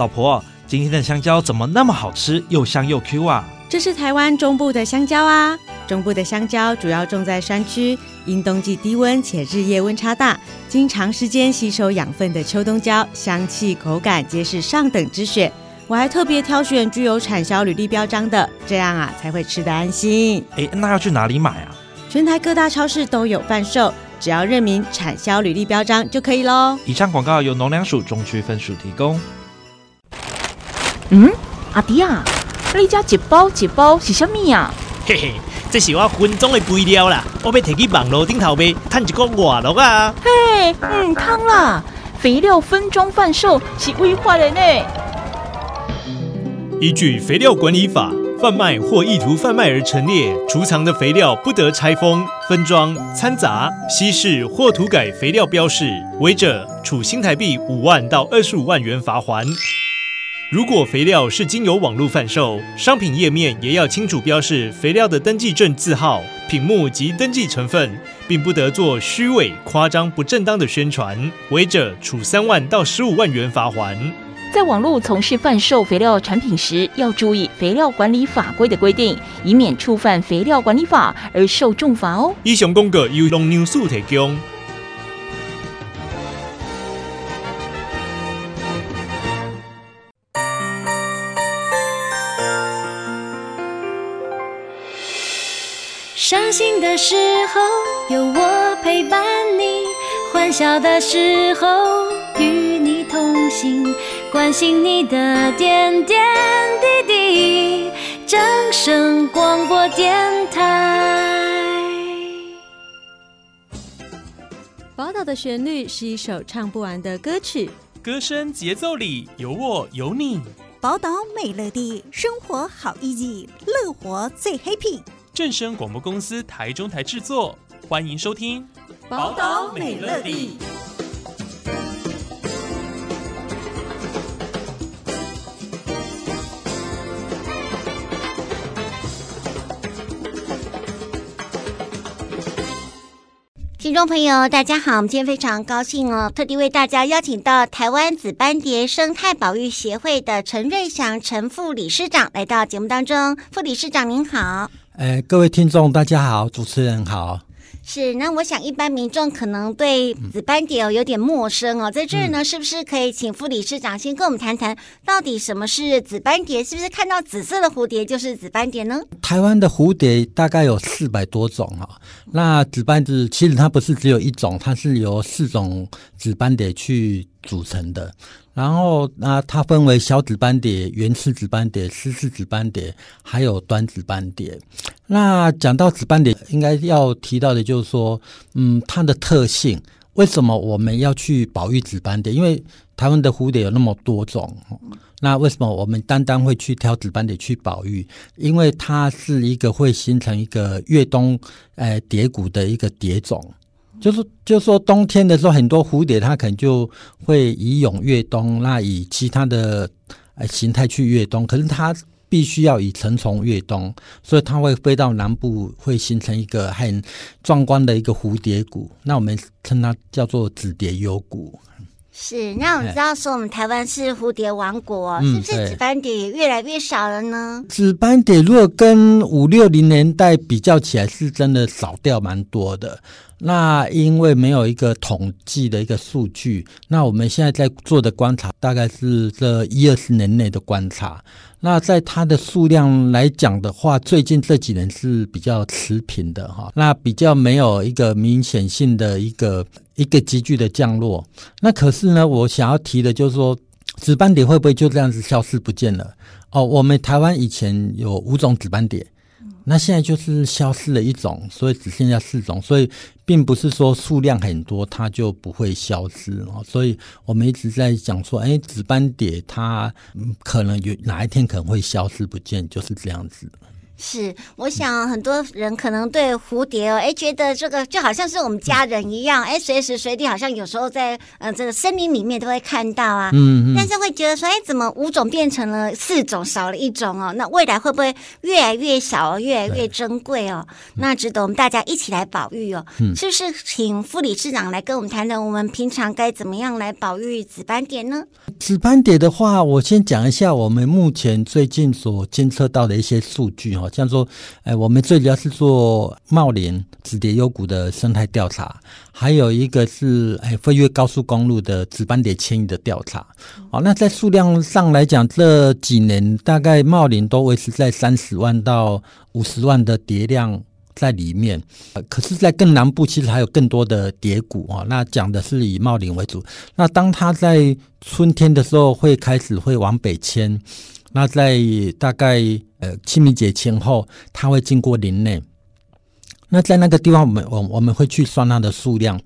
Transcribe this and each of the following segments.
老婆，今天的香蕉怎么那么好吃，又香又 Q 啊？这是台湾中部的香蕉啊。中部的香蕉主要种在山区，因冬季低温且日夜温差大，经长时间吸收养分的秋冬蕉，香气口感皆是上等之选。我还特别挑选具有产销履历标章的，这样啊才会吃得安心。哎，那要去哪里买啊？全台各大超市都有贩售，只要认明产销履历标章就可以喽。以上广告由农粮署中区分署提供。嗯，阿弟啊，你家一包一包是什么呀？嘿嘿，这是我分装的肥料啦，我要提去网络顶头卖，赚一个外乐啊。嘿，嗯，汤啦，肥料分装贩售是违法的呢。依据肥料管理法，贩卖或意图贩卖而陈列、储藏的肥料，不得拆封、分装、掺杂、稀释或涂改肥料标示，违者处新台币五万到二十五万元罚锾。如果肥料是经由网络贩售，商品页面也要清楚标示肥料的登记证字号、品目及登记成分，并不得做虚伪、夸张、不正当的宣传，违者处三万到十五万元罚锾。在网络从事贩售肥料产品时，要注意肥料管理法规的规定，以免触犯肥料管理法而受重罚哦。以上公告由农粮署提供。的时候有我陪伴你，欢笑的时候与你同行。关心你的点点滴滴，正声广播电台。宝岛的旋律是一首唱不完的歌曲，歌声节奏里有我有你。宝岛美乐地，生活好 easy，乐活最 happy。正声广播公司台中台制作，欢迎收听宝岛美乐地。听众朋友，大家好！我们今天非常高兴哦，特地为大家邀请到台湾紫斑蝶生态保育协会的陈瑞祥陈副理事长来到节目当中。副理事长您好，呃，各位听众大家好，主持人好。是，那我想一般民众可能对紫斑蝶哦有点陌生哦，在这儿呢，是不是可以请副理事长先跟我们谈谈，到底什么是紫斑蝶？是不是看到紫色的蝴蝶就是紫斑蝶呢？台湾的蝴蝶大概有四百多种哈，那紫斑蝶其实它不是只有一种，它是由四种紫斑蝶去组成的。然后，那它分为小紫斑蝶、圆翅紫斑蝶、丝翅紫斑蝶，还有短紫斑蝶。那讲到紫斑蝶，应该要提到的就是说，嗯，它的特性。为什么我们要去保育紫斑蝶？因为台湾的蝴蝶有那么多种，那为什么我们单单会去挑紫斑蝶去保育？因为它是一个会形成一个越冬呃蝶谷的一个蝶种。就是，就是说，冬天的时候，很多蝴蝶它可能就会以蛹越冬，那以其他的呃形态去越冬。可是它必须要以成虫越冬，所以它会飞到南部，会形成一个很壮观的一个蝴蝶谷。那我们称它叫做紫蝶幽谷。是，那我们知道说我们台湾是蝴蝶王国，嗯、是不是紫斑蝶也越来越少了呢？紫斑蝶如果跟五六零年代比较起来，是真的少掉蛮多的。那因为没有一个统计的一个数据，那我们现在在做的观察大概是这一二十年内的观察。那在它的数量来讲的话，最近这几年是比较持平的哈，那比较没有一个明显性的一个一个急剧的降落。那可是呢，我想要提的就是说，紫斑蝶会不会就这样子消失不见了？哦，我们台湾以前有五种紫斑蝶。那现在就是消失了一种，所以只剩下四种，所以并不是说数量很多它就不会消失哦。所以我们一直在讲说，哎，紫斑蝶它可能有哪一天可能会消失不见，就是这样子。是，我想很多人可能对蝴蝶哦，哎，觉得这个就好像是我们家人一样，哎，随时随地好像有时候在呃这个森林里面都会看到啊。嗯嗯。但是会觉得说，哎，怎么五种变成了四种，少了一种哦？那未来会不会越来越小，越来越珍贵哦？那值得我们大家一起来保育哦。嗯。是不是请副理事长来跟我们谈谈，我们平常该怎么样来保育紫斑蝶呢？紫斑蝶的话，我先讲一下我们目前最近所监测到的一些数据哈。像说，哎，我们最主要是做茂林紫蝶幽谷的生态调查，还有一个是哎飞越高速公路的紫斑蝶迁移的调查。哦，那在数量上来讲，这几年大概茂林都维持在三十万到五十万的蝶量在里面。可是，在更南部其实还有更多的蝶谷啊。那讲的是以茂林为主。那当它在春天的时候，会开始会往北迁。那在大概呃清明节前后，它会经过林内。那在那个地方，我们我我们会去算它的数量。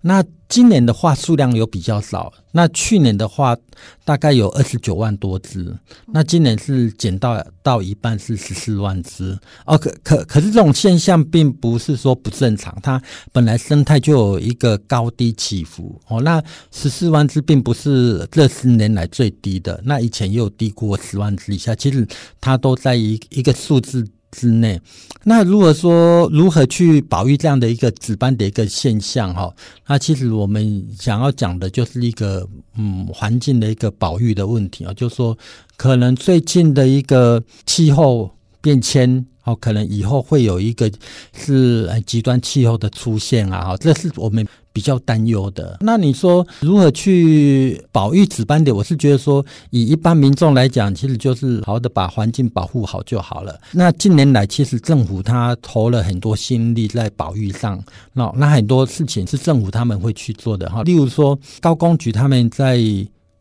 那今年的话，数量有比较少。那去年的话，大概有二十九万多只。那今年是减到到一半，是十四万只。哦，可可可是这种现象并不是说不正常，它本来生态就有一个高低起伏。哦，那十四万只并不是这十年来最低的，那以前也有低过十万只以下。其实它都在一一个数字之内，那如果说如何去保育这样的一个值班的一个现象哈，那其实我们想要讲的就是一个嗯环境的一个保育的问题啊，就是说可能最近的一个气候变迁。哦，可能以后会有一个是极端气候的出现啊，这是我们比较担忧的。那你说如何去保育紫斑蝶？我是觉得说，以一般民众来讲，其实就是好好的把环境保护好就好了。那近年来，其实政府他投了很多心力在保育上，那那很多事情是政府他们会去做的哈。例如说，高工局他们在。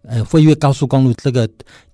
呃，飞越高速公路这个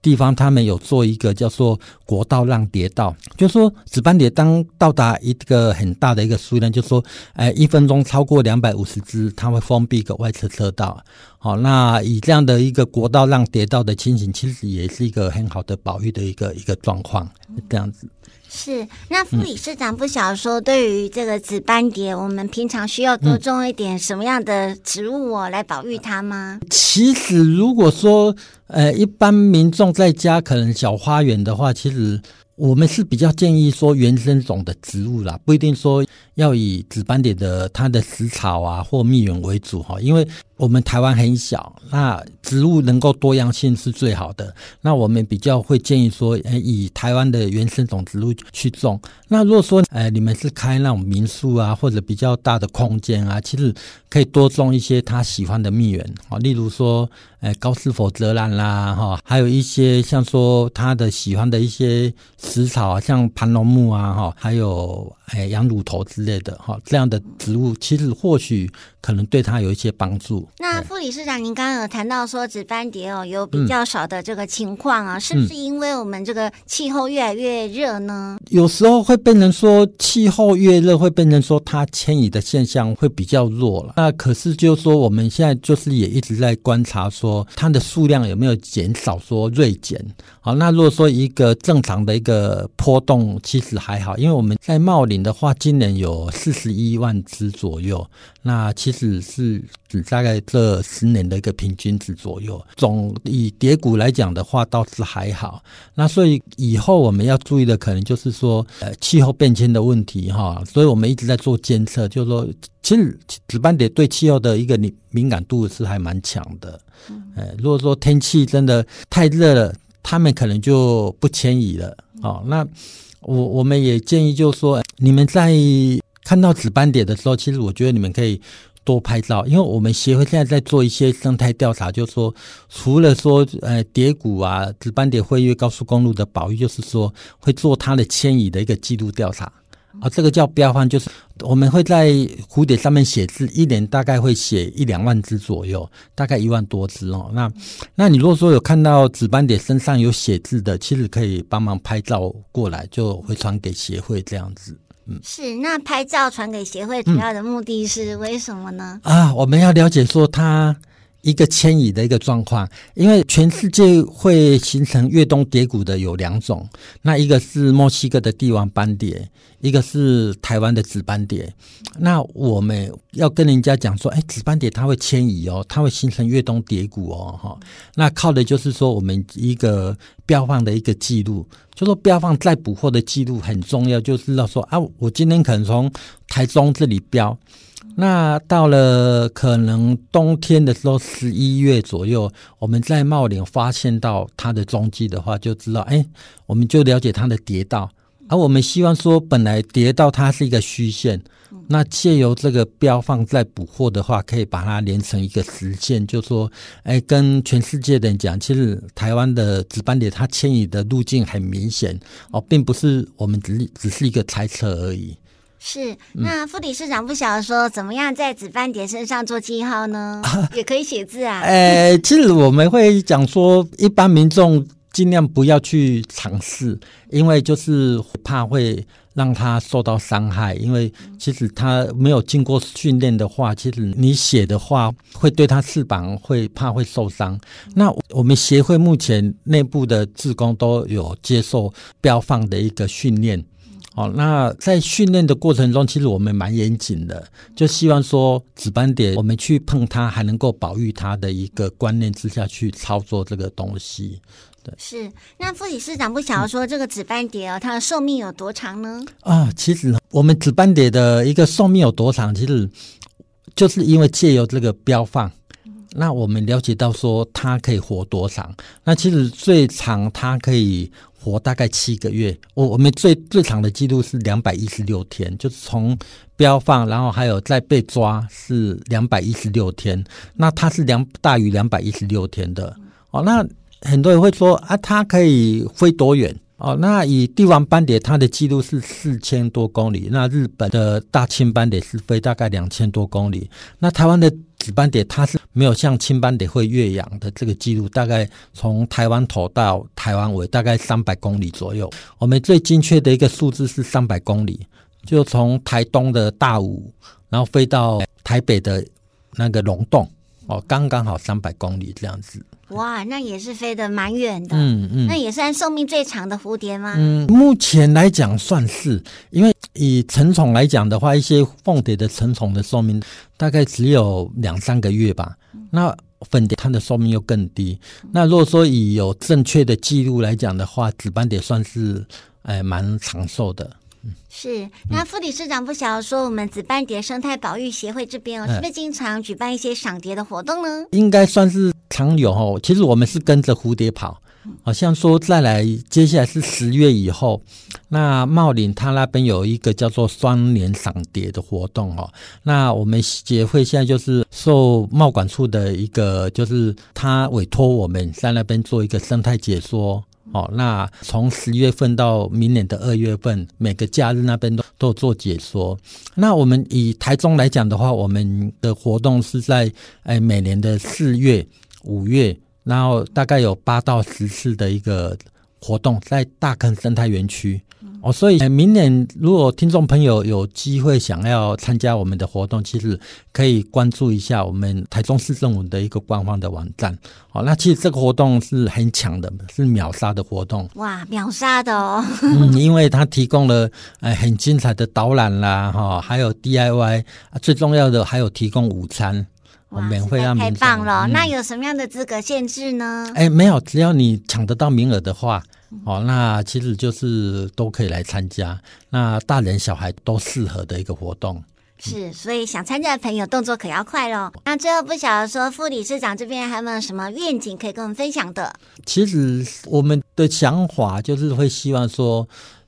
地方，他们有做一个叫做国道让蝶道，就是说紫斑蝶当到达一个很大的一个数量，就是说，呃，一分钟超过两百五十只，它会封闭一个外侧车道。好，那以这样的一个国道让蝶道的情形，其实也是一个很好的保育的一个一个状况，这样子。是，那副理事长不晓得说，对于这个紫斑蝶，嗯，我们平常需要多种一点什么样的植物哦，来保育它吗？其实，如果说呃，一般民众在家可能小花园的话，其实我们是比较建议说原生种的植物啦，不一定说要以紫斑点的它的食草啊或蜜源为主哈，因为。我们台湾很小，那植物能够多样性是最好的。那我们比较会建议说，诶，以台湾的原生种植物去种。那如果说，诶，你们是开那种民宿啊，或者比较大的空间啊，其实可以多种一些他喜欢的蜜源啊，例如说，诶，高斯佛泽兰啦，哈，还有一些像说他的喜欢的一些食草啊，像盘龙木啊，哈，还有诶羊乳头之类的，哈，这样的植物，其实或许可能对他有一些帮助。那副理事长，您刚刚有谈到说紫斑蝶哦有比较少的这个情况啊，嗯，是不是因为我们这个气候越来越热呢？有时候会变成说气候越热，会变成说它迁移的现象会比较弱了。那可是就是说我们现在就是也一直在观察说它的数量有没有减少，说锐减。好，那如果说一个正常的一个波动，其实还好，因为我们在茂林的话，今年有四十一万只左右，那其实是只大概。这十年的一个平均值左右，总以蝶谷来讲的话，倒是还好。那所以以后我们要注意的，可能就是说，呃，气候变迁的问题哈。所以我们一直在做监测，就是说，其实紫斑蝶对气候的一个敏敏感度是还蛮强的。呃，如果说天气真的太热了，他们可能就不迁移了。哦，那我我们也建议，就是说，你们在看到紫斑蝶的时候，其实我觉得你们可以。多拍照，因为我们协会现在在做一些生态调查，就是说，除了说呃蝶谷啊、紫斑蝶飞越高速公路的保育，就是说会做它的迁移的一个记录调查啊，这个叫标方，就是我们会在蝴蝶上面写字，一年大概会写一两万只左右，大概一万多只哦。那那你如果说有看到紫斑蝶身上有写字的，其实可以帮忙拍照过来，就会传给协会这样子。嗯，是那拍照传给协会主要的目的是为什么呢？嗯、啊，我们要了解说它一个迁移的一个状况，因为全世界会形成越冬蝶谷的有两种，那一个是墨西哥的帝王斑蝶，一个是台湾的紫斑蝶。那我们要跟人家讲说，哎，紫斑蝶它会迁移哦，它会形成越冬蝶谷哦，哈。那靠的就是说我们一个标放的一个记录，就说标放再捕获的记录很重要，就是要说啊，我今天可能从台中这里标。那到了可能冬天的时候，十一月左右，我们在茂林发现到它的踪迹的话，就知道，哎，我们就了解它的蝶道。而我们希望说，本来蝶道它是一个虚线，那借由这个标放再捕获的话，可以把它连成一个实线，就说，哎，跟全世界的人讲，其实台湾的紫斑蝶它迁移的路径很明显哦，并不是我们只只是一个猜测而已。是，那副理事长不晓得说怎么样在紫斑蝶身上做记号呢？也可以写字啊。呃，其实我们会讲说，一般民众尽量不要去尝试，因为就是怕会让他受到伤害。因为其实他没有经过训练的话，其实你写的话会对他翅膀会怕会受伤。那我们协会目前内部的志工都有接受标放的一个训练。哦，那在训练的过程中，其实我们蛮严谨的，就希望说紫斑蝶，我们去碰它还能够保育它的一个观念之下去操作这个东西。对，是。那副理事长不想要说这个紫斑蝶哦，它的寿命有多长呢？啊，其实我们紫斑蝶的一个寿命有多长，其实就是因为借由这个标放，那我们了解到说它可以活多长。那其实最长它可以。活大概七个月，我我们最最长的记录是两百一十六天，就是从标放，然后还有再被抓是两百一十六天，那它是两大于两百一十六天的哦。那很多人会说啊，它可以飞多远？哦，那以帝王斑蝶，它的记录是四千多公里。那日本的大青斑蝶是飞大概两千多公里。那台湾的紫斑蝶，它是没有像青斑蝶会越洋的这个记录，大概从台湾头到台湾尾，大概三百公里左右。我们最精确的一个数字是三百公里，就从台东的大武，然后飞到台北的那个龙洞，哦，刚刚好三百公里这样子。哇，那也是飞得蛮远的，嗯嗯，那也算寿命最长的蝴蝶吗？嗯，目前来讲算是，因为以成虫来讲的话，一些凤蝶的成虫的寿命大概只有两三个月吧。那粉蝶它的寿命又更低。那如果说以有正确的记录来讲的话，紫斑蝶算是哎蛮长寿的。是，那副理事长不晓得说，我们紫斑蝶生态保育协会这边哦，是不是经常举办一些赏蝶的活动呢？应该算是常有哦。其实我们是跟着蝴蝶跑，好像说再来，接下来是十月以后，那茂林他那边有一个叫做双年赏蝶的活动哦。那我们协会现在就是受茂管处的一个，就是他委托我们在那边做一个生态解说。哦，那从十月份到明年的二月份，每个假日那边都都做解说。那我们以台中来讲的话，我们的活动是在哎每年的四月、五月，然后大概有八到十次的一个活动，在大坑生态园区。哦，所以明年如果听众朋友有机会想要参加我们的活动，其实可以关注一下我们台中市政府的一个官方的网站。哦，那其实这个活动是很强的，是秒杀的活动。哇，秒杀的哦！嗯，因为它提供了呃很精彩的导览啦，哈，还有 DIY，最重要的还有提供午餐，哇，免费让太棒了！嗯，那有什么样的资格限制呢？哎，没有，只要你抢得到名额的话。哦，那其实就是都可以来参加，那大人小孩都适合的一个活动。是，所以想参加的朋友动作可要快喽。那最后不晓得说，副理事长这边还有没有什么愿景可以跟我们分享的？其实我们的想法就是会希望说。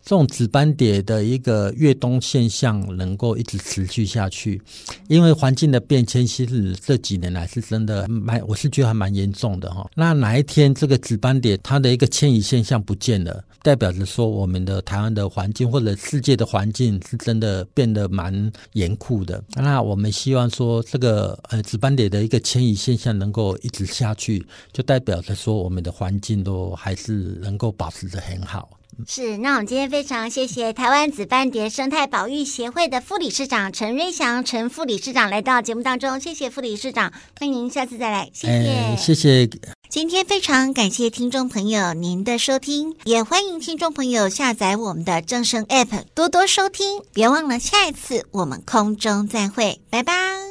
这种紫斑蝶的一个越冬现象能够一直持续下去，因为环境的变迁，其实这几年来是真的蛮，我是觉得还蛮严重的哈。那哪一天这个紫斑蝶它的一个迁移现象不见了，代表着说我们的台湾的环境或者世界的环境是真的变得蛮严酷的。那我们希望说这个呃紫斑蝶的一个迁移现象能够一直下去，就代表着说我们的环境都还是能够保持得很好。是，那我们今天非常谢谢台湾紫斑蝶生态保育协会的副理事长陈瑞祥陈副理事长来到节目当中，谢谢副理事长，欢迎下次再来，谢谢，哎、谢谢。今天非常感谢听众朋友您的收听，也欢迎听众朋友下载我们的正声 App 多多收听，别忘了下一次我们空中再会，拜拜。